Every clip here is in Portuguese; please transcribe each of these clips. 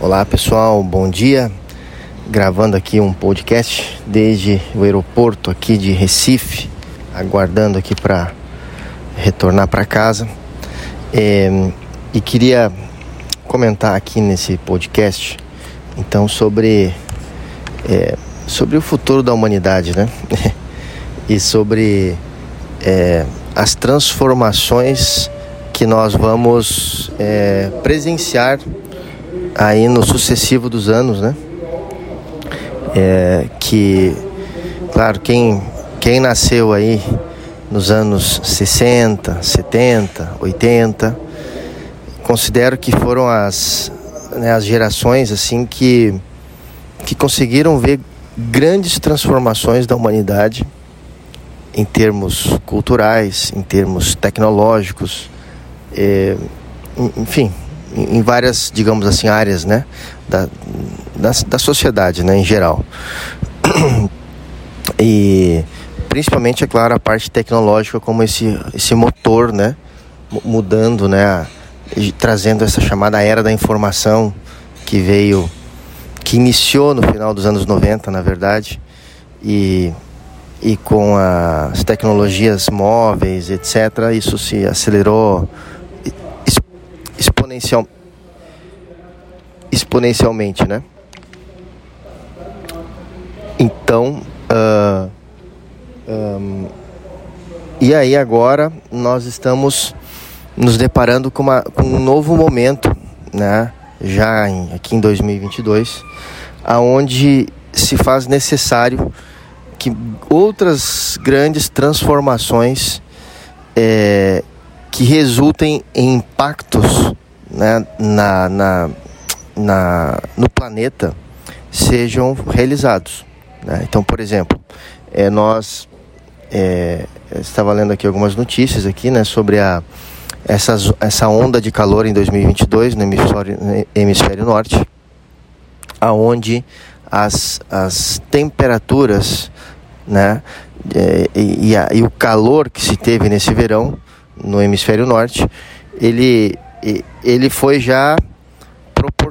Olá pessoal, bom dia. Gravando aqui um podcast desde o aeroporto aqui de Recife, aguardando aqui para retornar para casa. É, e queria comentar aqui nesse podcast, então sobre é, sobre o futuro da humanidade, né? e sobre é, as transformações que nós vamos é, presenciar aí no sucessivo dos anos, né? É, que, claro, quem, quem nasceu aí nos anos 60, 70, 80, considero que foram as, né, as gerações assim que, que conseguiram ver grandes transformações da humanidade em termos culturais, em termos tecnológicos, é, enfim, em várias, digamos assim, áreas né, da, da, da sociedade né, em geral. E principalmente, é claro, a parte tecnológica como esse, esse motor, né, mudando, né, trazendo essa chamada era da informação que veio, que iniciou no final dos anos 90, na verdade, e, e com as tecnologias móveis, etc., isso se acelerou exponencial, exponencialmente, né? Então, uh, um, e aí agora nós estamos nos deparando com, uma, com um novo momento, né? Já em, aqui em 2022, aonde se faz necessário que outras grandes transformações é, que resultem em impactos né, na, na, na, no planeta sejam realizados. Né? Então, por exemplo, é, nós é, estava lendo aqui algumas notícias aqui, né, sobre a essa, essa onda de calor em 2022 no hemisfério, no hemisfério norte, aonde as, as temperaturas, né, é, e, e, a, e o calor que se teve nesse verão no hemisfério norte, ele ele foi já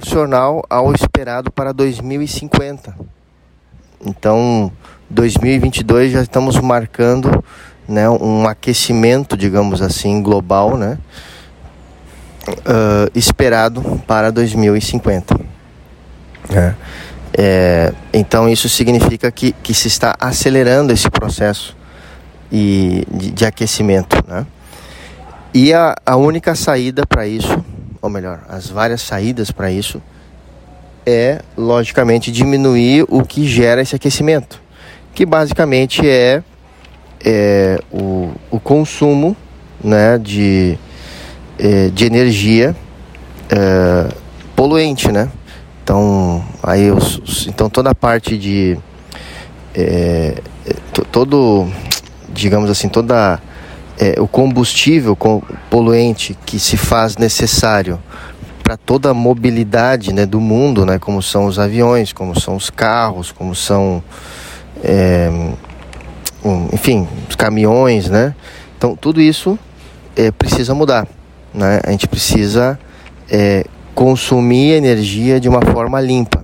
proporcional ao esperado para 2050. Então, 2022 já estamos marcando né, um aquecimento, digamos assim, global, né, uh, esperado para 2050. É. É, então isso significa que, que se está acelerando esse processo e de, de aquecimento. Né? E a, a única saída para isso, ou melhor, as várias saídas para isso, é logicamente diminuir o que gera esse aquecimento, que basicamente é, é o, o consumo né, de, é, de energia é, poluente, né? Então, aí os, então toda a parte de é, é todo, digamos assim, toda é, o combustível poluente que se faz necessário para toda a mobilidade né, do mundo, né, como são os aviões, como são os carros, como são, é, um, enfim, os caminhões, né? Então tudo isso é, precisa mudar, né? A gente precisa é, consumir energia de uma forma limpa.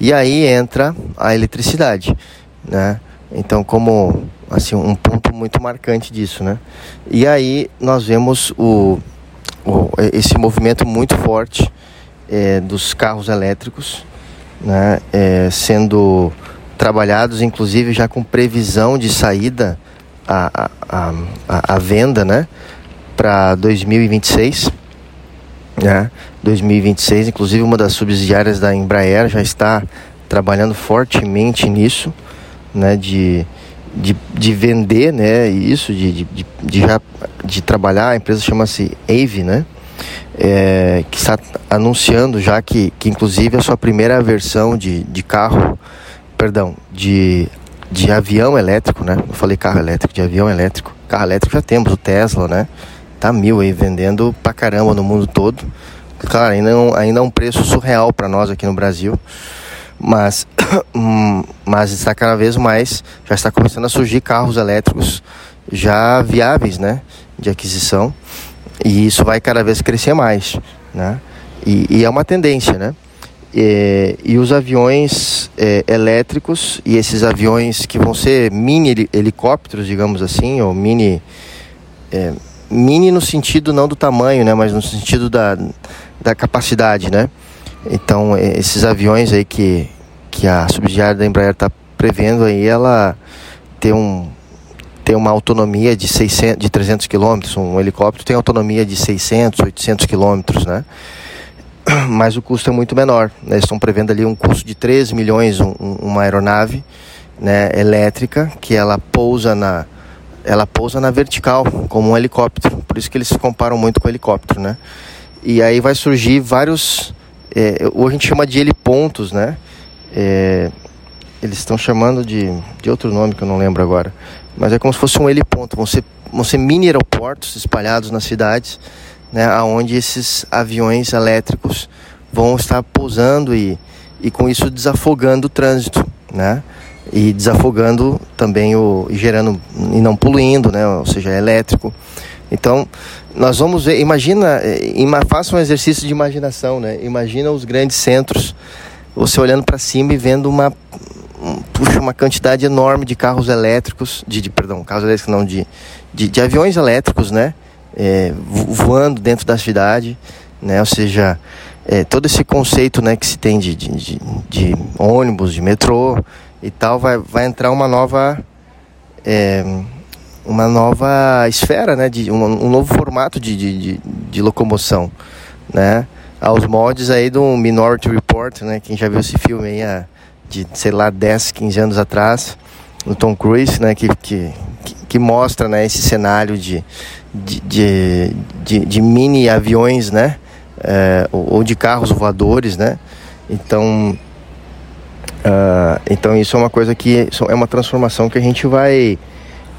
E aí entra a eletricidade, né? Então como assim um ponto muito marcante disso, né? E aí nós vemos o, o esse movimento muito forte é, dos carros elétricos, né? É, sendo trabalhados, inclusive já com previsão de saída a, a, a, a venda, né? Para 2026, né? 2026, inclusive uma das subsidiárias da Embraer já está trabalhando fortemente nisso, né? De de, de vender né, isso, de, de, de, já, de trabalhar, a empresa chama-se Ave, né? É, que está anunciando já que, que inclusive a sua primeira versão de, de carro, perdão, de, de avião elétrico, né? Eu falei carro elétrico, de avião elétrico. Carro elétrico já temos, o Tesla, né? Tá mil aí, vendendo pra caramba no mundo todo. Claro, ainda, é ainda é um preço surreal para nós aqui no Brasil mas, mas está cada vez mais, já está começando a surgir carros elétricos já viáveis, né, de aquisição, e isso vai cada vez crescer mais, né, e, e é uma tendência, né, É, e os aviões é, elétricos e esses aviões que vão ser mini helicópteros, digamos assim, ou mini é, mini no sentido não do tamanho, né, mas no sentido da, da capacidade, né? Então esses aviões aí que, que a subsidiária da Embraer está prevendo aí, ela tem um tem uma autonomia de 600, de 300 km, um helicóptero tem autonomia de 600, 800 km, né? Mas o custo é muito menor. Né? Eles estão prevendo ali um custo de 3 milhões um, uma aeronave né, elétrica que ela pousa na ela pousa na vertical como um helicóptero. Por isso que eles se comparam muito com o helicóptero, né? E aí vai surgir vários, é, a gente chama de helipontos, né? É, eles estão chamando de, de outro nome que eu não lembro agora mas é como se fosse um heliponto, vão ser, vão ser mini aeroportos espalhados nas cidades, né, onde esses aviões elétricos vão estar pousando e, e com isso desafogando o trânsito, né? E desafogando também o e gerando e não poluindo, né? Ou seja, é elétrico. Então, nós vamos ver, imagina, ima, faça um exercício de imaginação, né? Imagina os grandes centros, você olhando para cima e vendo uma puxa uma quantidade enorme de carros elétricos, de, de perdão, carros elétricos não, de, de, de aviões elétricos, né? É, voando dentro da cidade, né? Ou seja, é, todo esse conceito, né, que se tem de, de, de, de, ônibus, de metrô e tal, vai, vai entrar uma nova é, uma nova esfera, né? De um, um novo formato de, de, de, locomoção, né? Aos moldes aí do Minority Report, né? Quem já viu esse filme aí, a de, sei lá, 10, 15 anos atrás, no Tom Cruise, né, que, que, que mostra né, esse cenário de, de, de, de, mini aviões, né, é, ou, ou, de carros voadores, né, então, uh, então isso é uma coisa que é uma transformação que a gente vai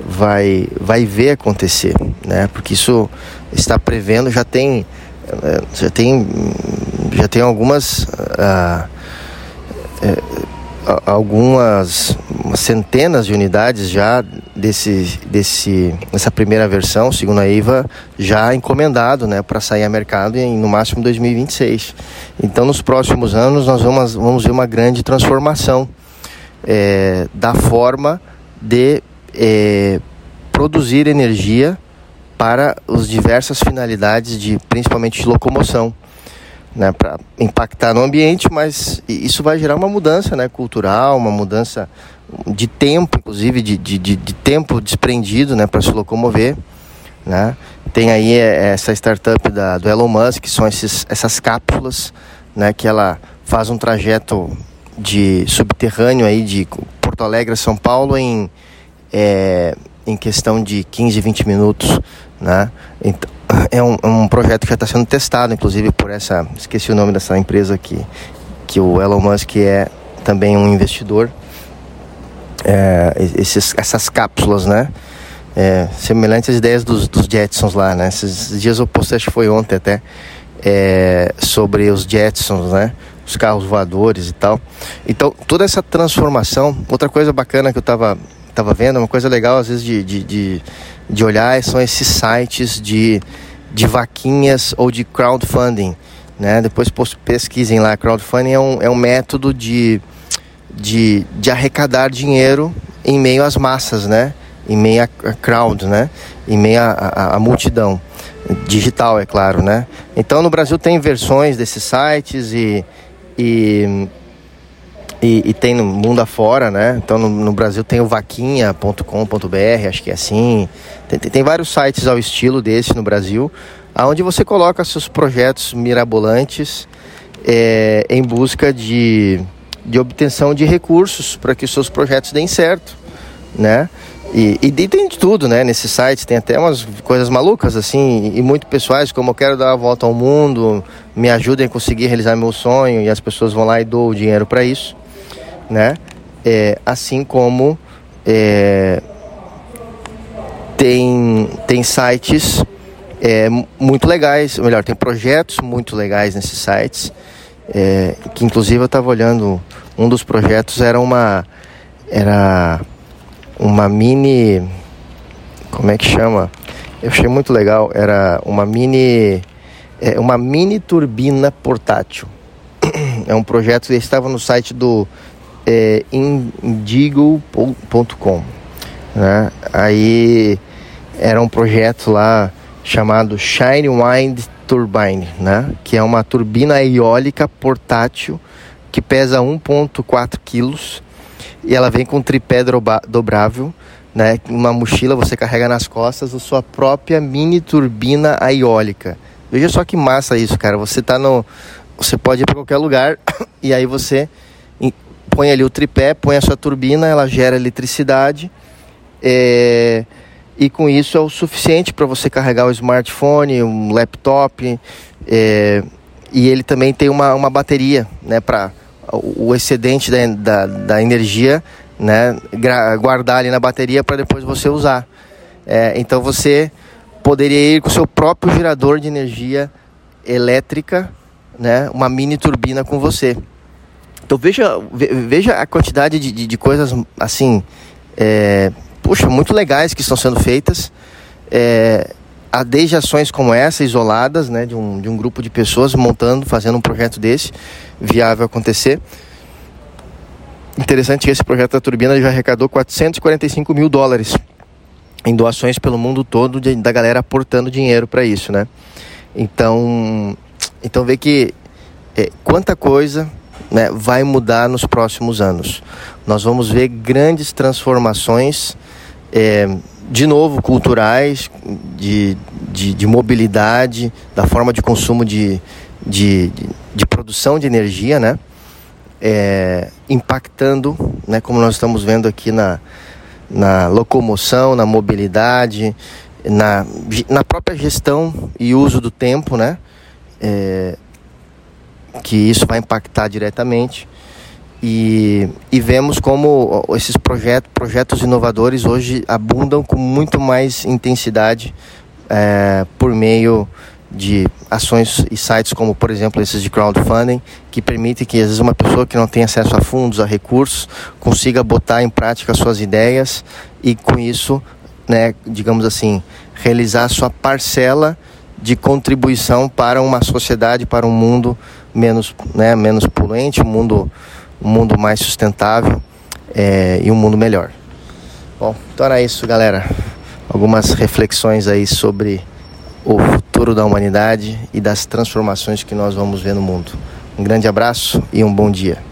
vai vai ver acontecer, né, porque isso está prevendo, já tem é, já tem já tem algumas uh, algumas centenas de unidades já desse, desse, dessa primeira versão, segundo a IVA, já encomendado né, para sair a mercado em no máximo 2026. Então, nos próximos anos, nós vamos, vamos ver uma grande transformação é, da forma de é, produzir energia para as diversas finalidades, de, principalmente de locomoção né, para impactar no ambiente, mas isso vai gerar uma mudança né, cultural, uma mudança de tempo, inclusive de, de, de, de tempo desprendido né, para se locomover. Né? Tem aí é, essa startup da, do Elon Musk, que são esses, essas cápsulas né, que ela faz um trajeto de subterrâneo aí de Porto Alegre a São Paulo em, é, em questão de 15, 20 minutos. Né? Então, é um, um projeto que já está sendo testado, inclusive por essa, esqueci o nome dessa empresa aqui, que o Elon Musk é também um investidor. É, esses, essas cápsulas, né? É, semelhantes às ideias dos, dos Jetsons lá, né? Esses dias eu postei, acho que foi ontem até, é, sobre os Jetsons, né? Os carros voadores e tal. Então, toda essa transformação, outra coisa bacana que eu estava tava vendo, uma coisa legal às vezes de, de, de de olhar são esses sites de, de vaquinhas ou de crowdfunding. Né? Depois pesquisem lá, crowdfunding é um, é um método de, de, de arrecadar dinheiro em meio às massas, né? em meio a crowd, né? em meio à multidão. Digital, é claro. Né? Então no Brasil tem versões desses sites e, e e, e, tem no mundo afora, né? Então no, no Brasil tem o vaquinha.com.br, acho que é assim. Tem, tem, tem, vários sites ao estilo desse no Brasil, aonde você coloca seus projetos mirabolantes é, em busca de, de obtenção de recursos para que os seus projetos deem certo, né? E, e, tem de tudo, né? Nesse site tem até umas coisas malucas, assim, e muito pessoais, como eu quero dar a volta ao mundo, me ajudem a conseguir realizar meu sonho, e as pessoas vão lá e dão o dinheiro para isso né? É, assim como é, tem, tem sites é, muito legais, melhor, tem projetos muito legais nesses sites, é, que inclusive eu estava olhando, um dos projetos era uma, era uma mini, como é que chama? Eu achei muito legal, era uma mini, é, uma mini turbina portátil. É um projeto que estava no site do é, indigo.com. Né? Aí era um projeto lá chamado Shine Wind Turbine, né? que é uma turbina eólica portátil que pesa 1,4 quilos e ela vem com tripé dobrável, né? uma mochila você carrega nas costas a sua própria mini turbina eólica. Veja só que massa isso, cara. Você tá no, você pode ir para qualquer lugar e aí você põe ali o tripé, põe a sua turbina, ela gera eletricidade. É, e com isso é o suficiente para você carregar o smartphone, um laptop, é, e ele também tem uma, uma bateria né, para o excedente da, da, da energia né, guardar ali na bateria para depois você usar. É, então você poderia ir com o seu próprio gerador de energia elétrica, né, uma mini turbina com você. Então veja, veja a quantidade de, de, de coisas assim é, puxa, muito legais que estão sendo feitas. É, há desde ações como essa, isoladas, né, de um, de um grupo de pessoas montando, fazendo um projeto desse, viável acontecer. Interessante que esse projeto da turbina já arrecadou 445 mil dólares em doações pelo mundo todo, de, da galera aportando dinheiro para isso, né? Então, então vê que é, quanta coisa né, vai mudar nos próximos anos. Nós vamos ver grandes transformações é, de novo, culturais, de, de, de, mobilidade, da forma de consumo de, de, de produção de energia, né? É, impactando, né, como nós estamos vendo aqui na, na locomoção, na mobilidade, na, na própria gestão e uso do tempo, né? É, que isso vai impactar diretamente. E, e vemos como esses projetos, projetos inovadores hoje abundam com muito mais intensidade é, por meio de ações e sites como, por exemplo, esses de crowdfunding, que permitem que às vezes uma pessoa que não tem acesso a fundos, a recursos, consiga botar em prática suas ideias e com isso, né, digamos assim, realizar sua parcela de contribuição para uma sociedade, para um mundo menos, né, menos poluente, um mundo um mundo mais sustentável é, e um mundo melhor. Bom, então era isso, galera. Algumas reflexões aí sobre o futuro da humanidade e das transformações que nós vamos ver no mundo. Um grande abraço e um bom dia.